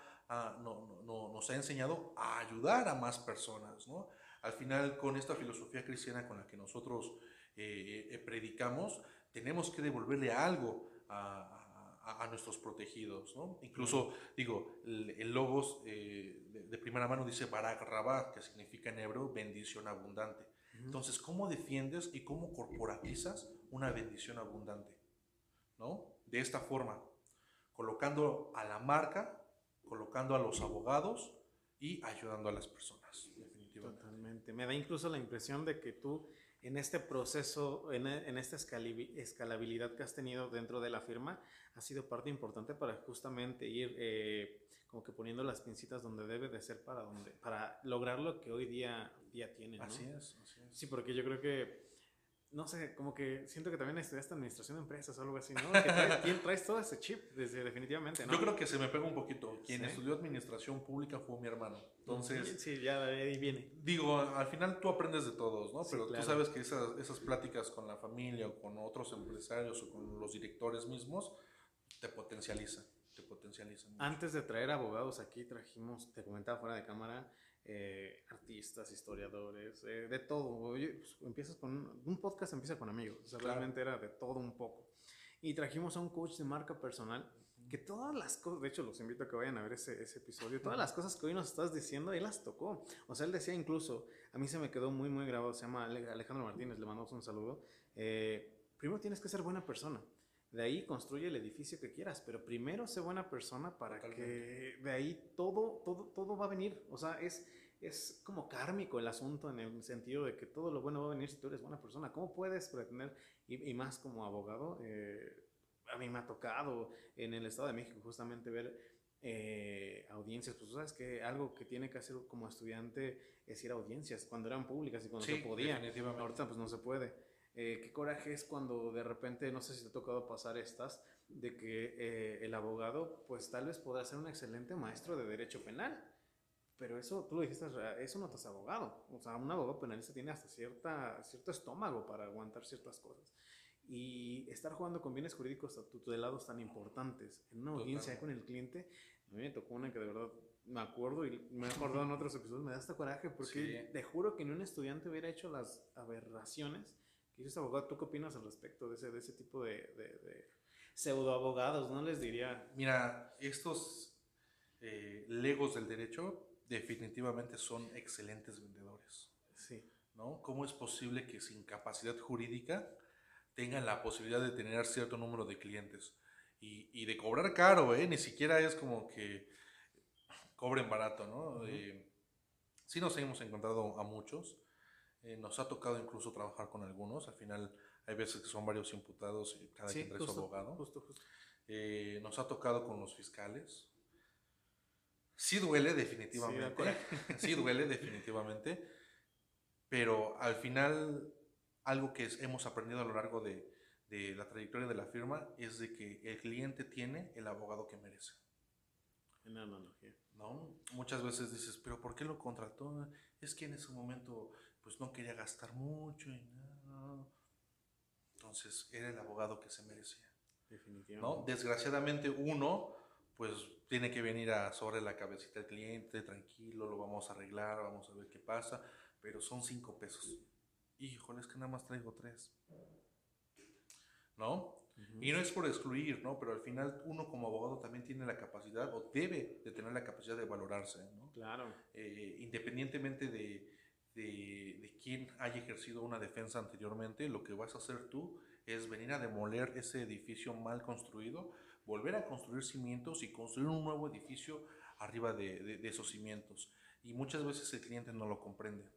no, no, nos ha enseñado a ayudar a más personas, ¿no? Al final, con esta filosofía cristiana con la que nosotros eh, eh, predicamos, tenemos que devolverle algo a, a, nuestros protegidos, ¿no? Incluso, digo, el, Logos eh, de, primera mano dice Barak Rabá, que significa en hebreo bendición abundante. Entonces, ¿cómo defiendes y cómo corporatizas una bendición abundante? ¿No? De esta forma, colocando a la marca, colocando a los abogados y ayudando a las personas, definitivamente. Totalmente. Me da incluso la impresión de que tú en este proceso, en, esta escalabilidad que has tenido dentro de la firma, ha sido parte importante para justamente ir eh, como que poniendo las pincitas donde debe de ser para, donde, para lograr lo que hoy día, día tiene. Así es, así es. Sí, porque yo creo que, no sé, como que siento que también estudiaste administración de empresas o algo así, ¿no? Que traes, *laughs* traes todo ese chip, desde, definitivamente, ¿no? Yo creo que se me pega un poquito. Quien estudió administración pública fue mi hermano. Entonces. Sí, ya ahí viene. Digo, al final tú aprendes de todos, ¿no? Pero tú sabes que esas, esas pláticas con la familia o con otros empresarios o con los directores mismos te potencializan te potencializan. Antes de traer abogados aquí trajimos, te comentaba fuera de cámara, eh, artistas, historiadores, eh, de todo. Pues, empiezas con un podcast, empieza con amigos. O sea, realmente era de todo un poco. Y trajimos a un coach de marca personal que todas las cosas, de hecho los invito a que vayan a ver ese, ese, episodio, todas las cosas que hoy nos estás diciendo, él las tocó. O sea, él decía incluso, a mí se me quedó muy, muy grabado, se llama Alejandro Martínez, le mandamos un saludo. Eh, primero tienes que ser buena persona. De ahí construye el edificio que quieras, pero primero sé buena persona para que de ahí todo, todo, todo va a venir. O sea, es, es como kármico el asunto en el sentido de que todo lo bueno va a venir si tú eres buena persona. ¿Cómo puedes pretender, y, más como abogado, eh, a mí me ha tocado en el Estado de México justamente ver eh, audiencias, pues tú sabes que algo que tiene que hacer como estudiante es ir a audiencias, cuando eran públicas y cuando se podía. Ahorita pues no se puede. Eh, qué coraje es cuando de repente, no sé si te ha tocado pasar estas, de que eh, el abogado, pues tal vez podrá ser un excelente maestro de derecho penal, pero eso, tú lo dijiste, eso no te es abogado. O sea, un abogado penalista tiene hasta cierta, cierto estómago para aguantar ciertas cosas. Y estar jugando con bienes jurídicos tutelados tan importantes en una audiencia con el cliente, a mí me tocó una que de verdad me acuerdo y me he acordado en otros episodios, me da hasta coraje porque te juro que ni un estudiante hubiera hecho las aberraciones que abogado. ¿Tú qué opinas al respecto de ese, de ese tipo de, de, pseudo abogados? No les diría. Mira, estos eh, legos del derecho definitivamente son excelentes vendedores. Sí. ¿No? ¿Cómo es posible que sin capacidad jurídica tengan la posibilidad de tener cierto número de clientes? Y, y de cobrar caro, ¿eh? Ni siquiera es como que cobren barato, ¿no? Eh, sí nos hemos encontrado a muchos. Eh, nos ha tocado incluso trabajar con algunos. Al final hay veces que son varios imputados y cada quien trae su abogado. Justo, justo. Eh, nos ha tocado con los fiscales. Sí duele definitivamente. Sí, duele *laughs* definitivamente. Pero al final algo que hemos aprendido a lo largo de, de la trayectoria de la firma es de que el cliente tiene el abogado que merece. En analogía. ¿No? Muchas veces dices, pero ¿por qué lo contrató? Es que en ese momento pues no quería gastar mucho y nada. Entonces era el abogado que se merecía. Definitivamente. ¿no? Desgraciadamente uno pues tiene que venir a sobre la cabecita del cliente, tranquilo, lo vamos a arreglar, vamos a ver qué pasa, pero son cinco pesos. Híjole, es que nada más traigo tres. ¿No? Y no es por excluir, ¿no? Pero al final uno como abogado también tiene la capacidad o debe de tener la capacidad de valorarse, ¿no? Claro. Eh, independientemente de, de, de quién haya ejercido una defensa anteriormente, lo que vas a hacer tú es venir a demoler ese edificio mal construido, volver a construir cimientos y construir un nuevo edificio arriba de, de, esos cimientos. Y muchas veces el cliente no lo comprende.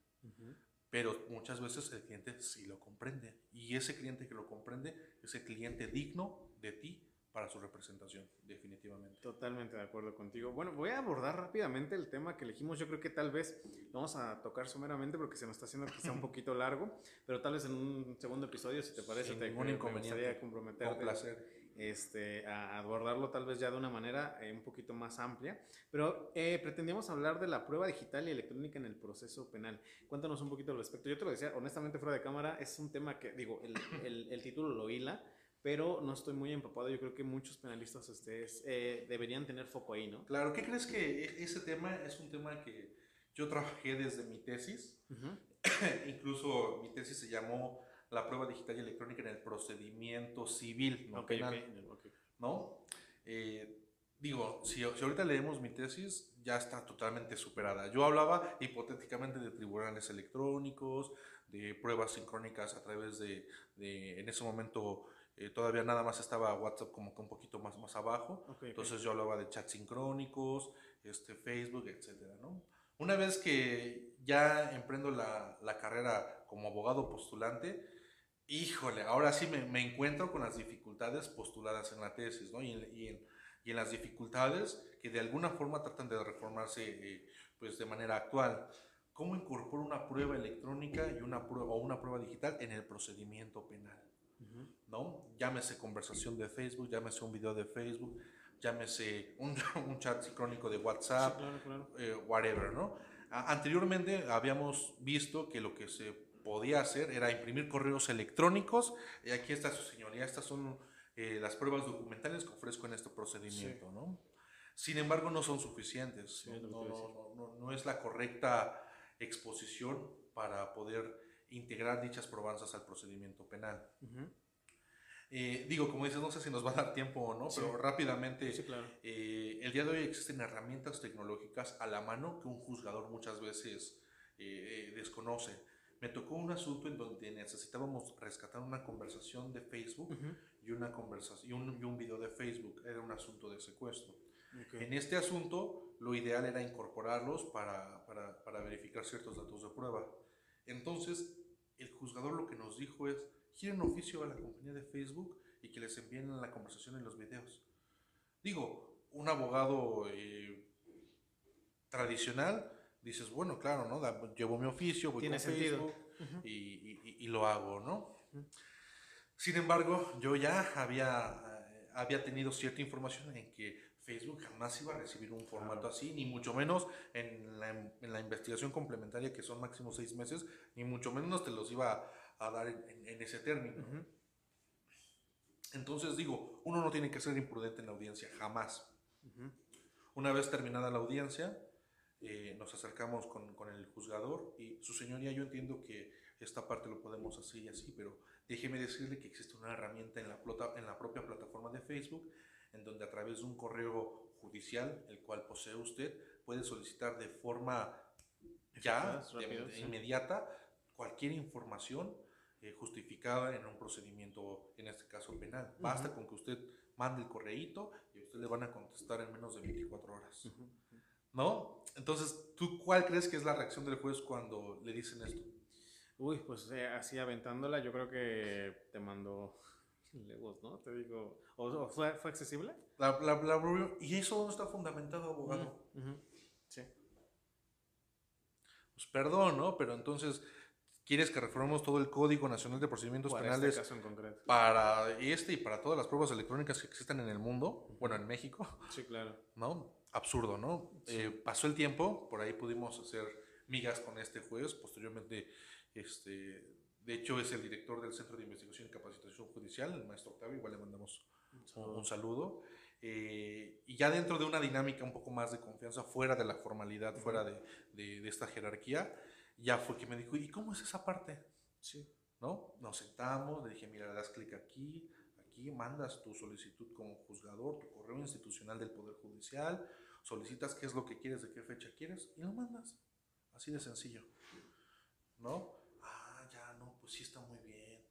Pero muchas veces el cliente sí lo comprende. Y ese cliente que lo comprende es el cliente digno de ti para su representación, definitivamente. Totalmente de acuerdo contigo. Bueno, voy a abordar rápidamente el tema que elegimos. Yo creo que tal vez lo vamos a tocar someramente porque se nos está haciendo quizá un *laughs* poquito largo, pero tal vez en un segundo episodio, si te parece, Sin te, ningún inconveniente. me gustaría comprometer. Un placer. Este, a abordarlo tal vez ya de una manera eh, un poquito más amplia, pero eh, pretendíamos hablar de la prueba digital y electrónica en el proceso penal. Cuéntanos un poquito al respecto. Yo te lo decía, honestamente, fuera de cámara, es un tema que, digo, el, el, el título lo hila, pero no estoy muy empapado. Yo creo que muchos penalistas ustedes eh, deberían tener foco ahí, ¿no? Claro, ¿qué crees que e-, ese tema es un tema que yo trabajé desde mi tesis? *coughs* Incluso mi tesis se llamó La prueba digital y electrónica en el procedimiento civil, no penal. ¿No? Eh, digo, si, si, ahorita leemos mi tesis, ya está totalmente superada. Yo hablaba hipotéticamente de tribunales electrónicos, de pruebas sincrónicas a través de, de en ese momento, eh, todavía nada más estaba WhatsApp como que un poquito más, más abajo. Okay, Entonces okay. yo hablaba de chats sincrónicos, este, Facebook, etcétera, ¿no? Una vez que ya emprendo la, la, carrera como abogado postulante, híjole, ahora sí me, me, encuentro con las dificultades postuladas en la tesis, ¿no? Y en, y en, y en las dificultades que de alguna forma tratan de reformarse eh, pues de manera actual. ¿Cómo incorporo una prueba electrónica y una prueba, o una prueba digital en el procedimiento penal? ¿No? Llámese conversación de Facebook, llámese un video de Facebook, llámese un, *laughs* un chat sincrónico de WhatsApp, sí, claro, claro. Eh, whatever, ¿no? A anteriormente habíamos visto que lo que se podía hacer era imprimir correos electrónicos y aquí está su señoría, estas son eh, las pruebas documentales que ofrezco en este procedimiento, sí. ¿no? Sin embargo, no son suficientes, sí, ¿no? No, no, no, es la correcta exposición para poder integrar dichas probanzas al procedimiento penal. Uh -huh. Eh, digo, como dices, no sé si nos va a dar tiempo o no, Sí. pero rápidamente, Sí, claro. eh, el día de hoy existen herramientas tecnológicas a la mano que un juzgador muchas veces eh, desconoce. Me tocó un asunto en donde necesitábamos rescatar una conversación de Facebook Uh -huh. y, una conversación, y, un, y un video de Facebook. Era un asunto de secuestro. Okay. En este asunto, lo ideal era incorporarlos para, para, para verificar ciertos datos de prueba. Entonces, el juzgador lo que nos dijo es, giren oficio a la compañía de Facebook y que les envíen la conversación en los videos. Digo, un abogado eh, tradicional, dices, bueno, claro, ¿no? Da, llevo mi oficio, voy Tiene con sentido. Facebook Uh -huh. y, y, y, lo hago, ¿no? Uh -huh. Sin embargo, yo ya había, eh, había tenido cierta información en que Facebook jamás iba a recibir un formato Claro. así, ni mucho menos en la, en la investigación complementaria, que son máximo seis meses, ni mucho menos te los iba a, dar en, en, ese término. Uh -huh. Entonces digo, uno no tiene que ser imprudente en la audiencia, jamás. Una vez terminada la audiencia, eh, nos acercamos con, con, el juzgador y su señoría, yo entiendo que esta parte lo podemos hacer y así, pero déjeme decirle que existe una herramienta en la, en la propia plataforma de Facebook en donde a través de un correo judicial, el cual posee usted, puede solicitar de forma ya, inmediata, cualquier información eh, justificada en un procedimiento, en este caso penal. Basta con que usted mande el correíto y usted le van a contestar en menos de 24 horas. ¿No? Entonces, ¿tú cuál crees que es la reacción del juez cuando le dicen esto? Uy, pues eh, así aventándola, yo creo que te mandó *laughs* lejos, ¿no? Te digo, ¿o, fue, fue, accesible? La, la, la, ¿Y eso dónde está fundamentado, abogado? Sí. Pues perdón, ¿no? Pero entonces, ¿quieres que reformemos todo el Código Nacional de Procedimientos para Penales este caso en concreto. para este y para todas las pruebas electrónicas que existen en el mundo? Bueno, en México. Sí, claro. ¿No? Absurdo, ¿no? Eh, pasó el tiempo, por ahí pudimos hacer migas con este juez, posteriormente, este, de hecho es el director del Centro de Investigación y Capacitación Judicial, el maestro Octavio, igual le mandamos un saludo. Eh, y ya dentro de una dinámica un poco más de confianza, fuera de la formalidad, fuera de, de, esta jerarquía, ya fue que me dijo, ¿y cómo es esa parte? Sí. ¿No? Nos sentamos, le dije, mira, le das clic aquí, aquí, mandas tu solicitud como juzgador, tu correo institucional del Poder Judicial, solicitas qué es lo que quieres, de qué fecha quieres, y lo mandas. Así de sencillo. ¿No? Ah, ya, no, pues sí está muy bien.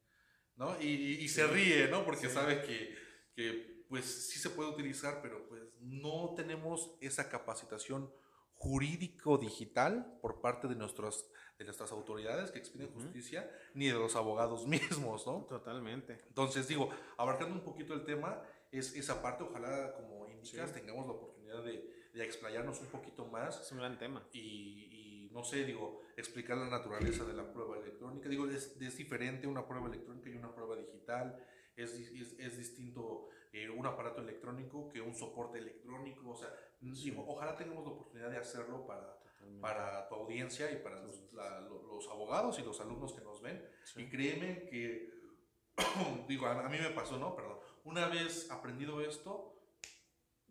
¿No? Y, y, se ríe, ¿no? Porque sabe que, que pues sí se puede utilizar, pero pues no tenemos esa capacitación jurídico-digital por parte de, nuestros, de nuestras autoridades que expiden justicia, ni de los abogados *laughs* mismos, ¿no? Totalmente. Entonces, digo, abarcando un poquito el tema, es esa parte, ojalá, como indicas, tengamos la oportunidad de, de, explayarnos un poquito más. Es un gran tema. Y, y, no sé, digo, explicar la naturaleza de la prueba electrónica. Digo, es, es diferente una prueba electrónica y una prueba digital. Es, es, es distinto eh, un aparato electrónico que un soporte electrónico. O sea, ojalá tengamos la oportunidad de hacerlo para, para tu audiencia y para los, los, abogados y los alumnos que nos ven. Y créeme que, *coughs* digo, a, mí me pasó, ¿no? Perdón. Una vez aprendido esto,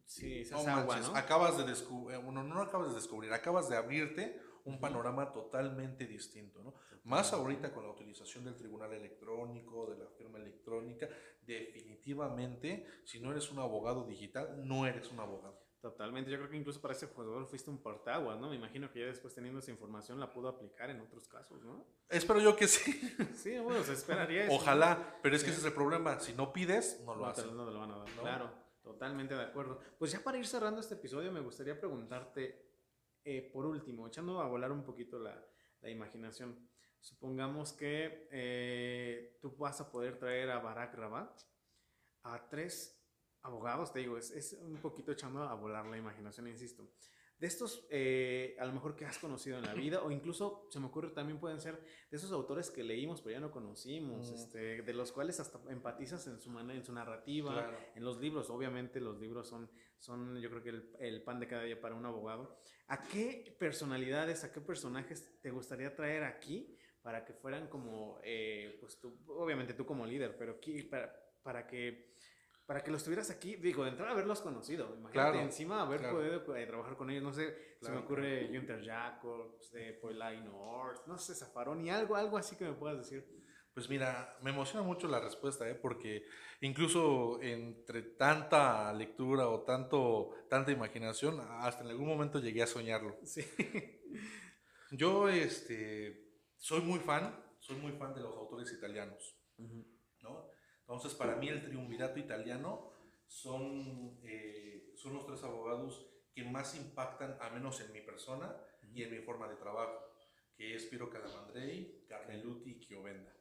Sí, no manches, acabas de descubrir, bueno, no acabas de descubrir, acabas de abrirte un panorama totalmente distinto, ¿no? Más ahorita con la utilización del tribunal electrónico, de la firma electrónica, definitivamente, si no eres un abogado digital, no eres un abogado. Totalmente, yo creo que incluso para ese jugador fuiste un portaguas, ¿no? Me imagino que ya después teniendo esa información la pudo aplicar en otros casos, ¿no? Espero yo que sí. *laughs* sí, bueno, se esperaría eso. Ojalá, pero es que ese es el problema, si no pides, no lo haces. No te lo van a dar, claro, totalmente de acuerdo. Pues ya para ir cerrando este episodio, me gustaría preguntarte, eh, por último, echando a volar un poquito la, imaginación, supongamos que eh, tú vas a poder traer a Barack Rabat a tres abogados, te digo, es, es, un poquito echando a volar la imaginación, insisto. De estos, eh, a lo mejor que has conocido en la vida, o incluso se me ocurre también pueden ser de esos autores que leímos pero ya no conocimos, este, de los cuales hasta empatizas en su manera, en su narrativa, en los libros. Obviamente los libros son, son yo creo que el, el, pan de cada día para un abogado. ¿A qué personalidades, a qué personajes te gustaría traer aquí para que fueran como, eh, pues tú, obviamente tú como líder, pero aquí, para, para que para que los tuvieras aquí, digo, de entrada haberlos conocido, imagínate, encima haber podido eh, trabajar con ellos, no sé, se me ocurre Junter Jacobs, de Poilai North, no sé, Zafaroni, algo, algo así que me puedas decir. Pues mira, me emociona mucho la respuesta, ¿eh? porque incluso entre tanta lectura o tanto, tanta imaginación, hasta en algún momento llegué a soñarlo. Sí. Yo este, soy muy fan, soy muy fan de los autores italianos. ¿no? Entonces, para mí el triunvirato italiano son, eh, son los tres abogados que más impactan, al menos en mi persona y en mi forma de trabajo, que es Piero Calamandrei, Carneluti y Chiovenda.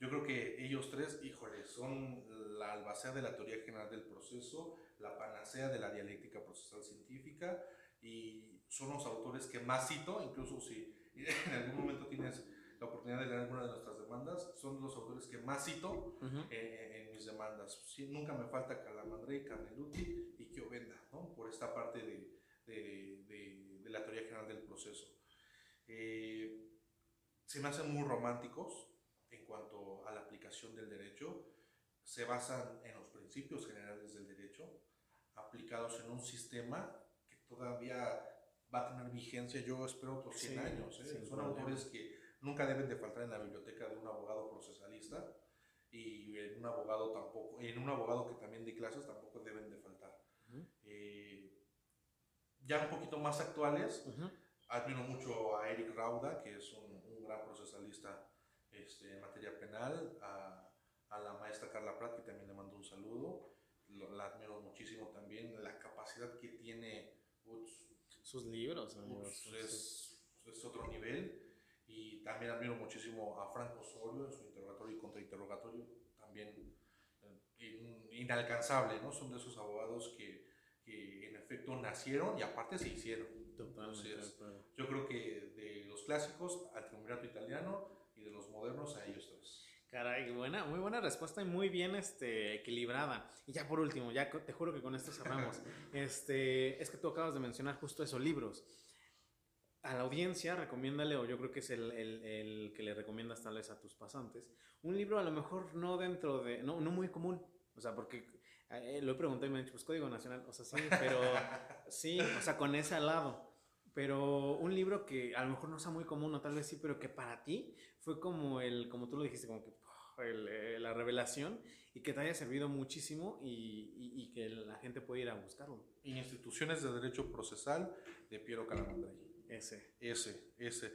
Yo creo que ellos tres, híjole, son la albacea de la teoría general del proceso, la panacea de la dialéctica procesal científica y son los autores que más cito, incluso si *laughs* en algún momento tienes la oportunidad de leer alguna de nuestras demandas, son los autores que más cito en mis demandas. Sí, nunca me falta Calamandrei, Carneluti y Chiovenda, ¿no? por esta parte de, de, de, la teoría general del proceso. Eh, se me hacen muy románticos en cuanto a la aplicación del derecho. se basan en los principios generales del derecho aplicados en un sistema que todavía va a tener vigencia, yo espero, otros 100 Sí, años. ¿eh? Son autores que nunca deben de faltar en la biblioteca de un abogado procesalista y en un abogado tampoco, en un abogado que también dé clases tampoco deben de faltar. Ujú. Eh, ya un poquito más actuales, Ujú. admiro mucho a Eric Rauda, que es un, un gran procesalista este, en materia penal, a, a la maestra Carla Prat, que también le mando un saludo, Lo- la admiro muchísimo también, la capacidad que tiene, uts, Sus libros, amigos. uts, es, es otro nivel, y también admiro muchísimo a Franco Osorio en su interrogatorio y contrainterrogatorio, también eh, in- inalcanzable, ¿no? Son de esos abogados que, que en efecto nacieron y aparte se hicieron. Totalmente. Entonces, yo creo que de los clásicos al triunvirato italiano y de los modernos a ellos tres. Caray, buena, muy buena respuesta y muy bien este, equilibrada. Y ya por último, ya te juro que con esto cerramos. *laughs* este, es que tú acabas de mencionar justo esos libros. A la audiencia, recomiéndale, o yo creo que es el, el- el que le recomiendas tal vez a tus pasantes, un libro a lo mejor no dentro de, no, no muy común. O sea, porque eh, lo he preguntado y me han dicho, pues Código Nacional, o sea, sí, pero *laughs* sí, o sea, con ese al lado. Pero un libro que a lo mejor no sea muy común, o tal vez sí, pero que para ti fue como el, como tú lo dijiste, como que el, eh, la revelación y que te haya servido muchísimo y, y- y que la gente puede ir a buscarlo. Instituciones de Derecho Procesal de Piero Calamandrei. Ese. Ese, ese.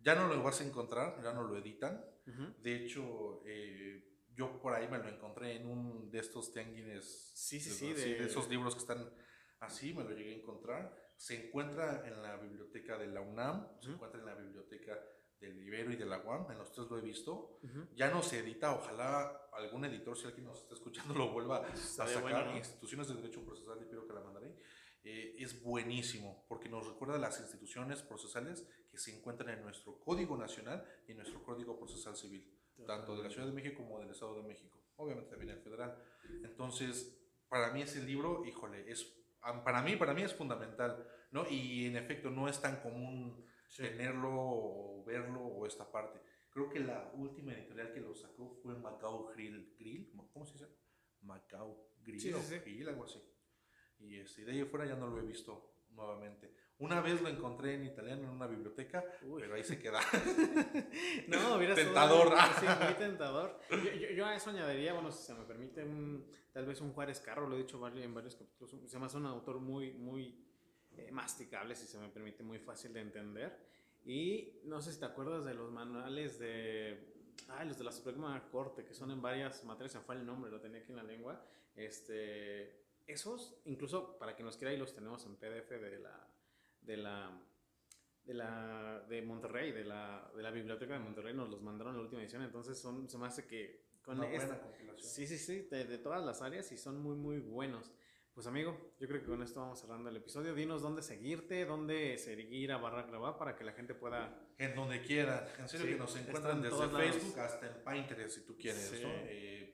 Ya no lo vas a encontrar, ya no lo editan. Ujú. De hecho, eh, yo por ahí me lo encontré en un de estos tianguines. Sí, sí, de- sí, de- de esos libros que están así, me lo llegué a encontrar. Se encuentra en la biblioteca de la UNAM, se Ujú. encuentra en la biblioteca del Ibero y de la UAM, en los tres lo he visto. Ujú. Ya no se edita, ojalá algún editor, si alguien nos está escuchando, *laughs* lo vuelva a sacar. bueno, ¿no? Instituciones de Derecho Procesal de Piero Calamandrei. Eh, es buenísimo porque nos recuerda las instituciones procesales que se encuentran en nuestro Código Nacional y en nuestro Código Procesal Civil, tanto de la Ciudad de México como del Estado de México, obviamente también el federal. Entonces, para mí ese libro, híjole, es para mí, para mí es fundamental, ¿no? Y en efecto no es tan común tenerlo o verlo o esta parte. Creo que la última editorial que lo sacó fue Macau Grill, Grill ¿cómo se dice? Macau Grill Sí, sí, o sí. Grill, algo así. Y este, de ahí afuera ya no lo he visto nuevamente. Una vez lo encontré en italiano en una biblioteca, Uy. pero ahí se queda. *laughs* No, hubiera Tentador. Sí, muy *laughs* tentador. Yo, yo- yo a eso añadiría, bueno, si se me permite, un- tal vez un Juárez Carro, lo he dicho en varios capítulos. Se me hace un autor muy, muy eh, masticable, si se me permite, muy fácil de entender. Y no sé si te acuerdas de los manuales de. Ay, los de la Suprema Corte, que son en varias materias, se me fue el nombre, lo tenía aquí en la lengua. Este, esos, incluso para quien los quiera, ahí los tenemos en PDF de la. De la de la de Monterrey, de la, de la biblioteca de Monterrey, nos los mandaron en la última edición, entonces son, se me hace que con Una esta- buena compilación. sí, sí, sí, de, de todas las áreas y son muy, muy buenos. Pues amigo, yo creo que con esto vamos cerrando el episodio. Dinos dónde seguirte, dónde seguir a Barra Grabar para que la gente pueda... En donde quieran. En serio Sí, que nos encuentran en desde lados. Facebook hasta en Pinterest si tú quieres. Sí. ¿no? Eh,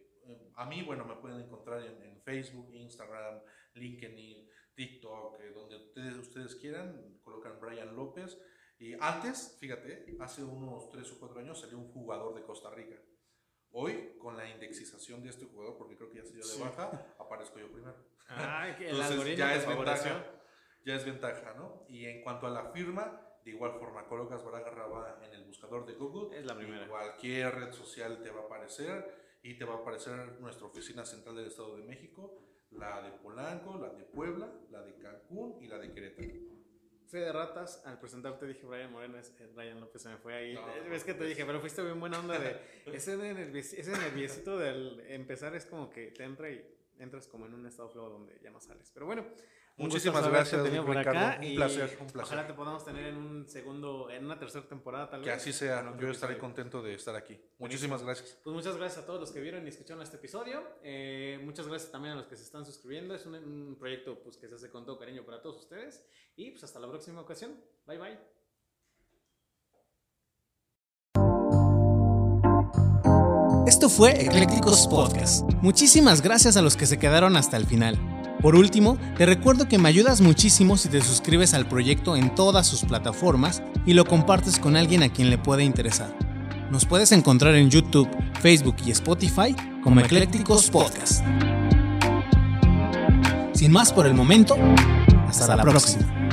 a mí, bueno, me pueden encontrar en, en Facebook, Instagram, LinkedIn, TikTok, eh, donde ustedes, ustedes quieran. Colocan Brian López. Y antes, fíjate, hace unos 3 o 4 años salió un jugador de Costa Rica. Hoy, con la indexización de este jugador, porque creo que ya se dio de Sí. baja, aparezco yo primero. Ah, que *laughs* el Entonces, ya es ventaja. Ya es ventaja, ¿no? Y en cuanto a la firma, de igual forma, colocas Baraga Rabá en el buscador de Google. Es la primera. cualquier red social te va a aparecer y te va a aparecer nuestra oficina central del Estado de México, la de Polanco, la de Puebla, la de Cancún y la de Querétaro. Fe de ratas, al presentarte dije Brian Moreno, es es Brian López se me fue ahí. No, Eh, no, Ves que te pues. dije, pero fuiste bien buena onda de ese, nervios- ese nerviosito del empezar es como que te entra y entras como en un estado flow donde ya no sales. Pero bueno, Muchísimas gracias, tenido por Ricardo. acá Un y placer, un placer. Ojalá te podamos tener en un segundo, en una tercera temporada tal Que vez. así sea, yo estaré episodio. contento de estar aquí. Muchísimas gracias. Pues muchas gracias a todos los que vieron y escucharon este episodio. Eh, muchas gracias también a los que se están suscribiendo. Es un, un proyecto pues, que se hace con todo cariño para todos ustedes. Y pues hasta la próxima ocasión. Bye bye. Esto fue Eclécticos Podcast. Muchísimas gracias a los que se quedaron hasta el final. Por último, te recuerdo que me ayudas muchísimo si te suscribes al proyecto en todas sus plataformas y lo compartes con alguien a quien le pueda interesar. Nos puedes encontrar en YouTube, Facebook y Spotify como Eclécticos Podcast. Sin más por el momento, hasta, la próxima.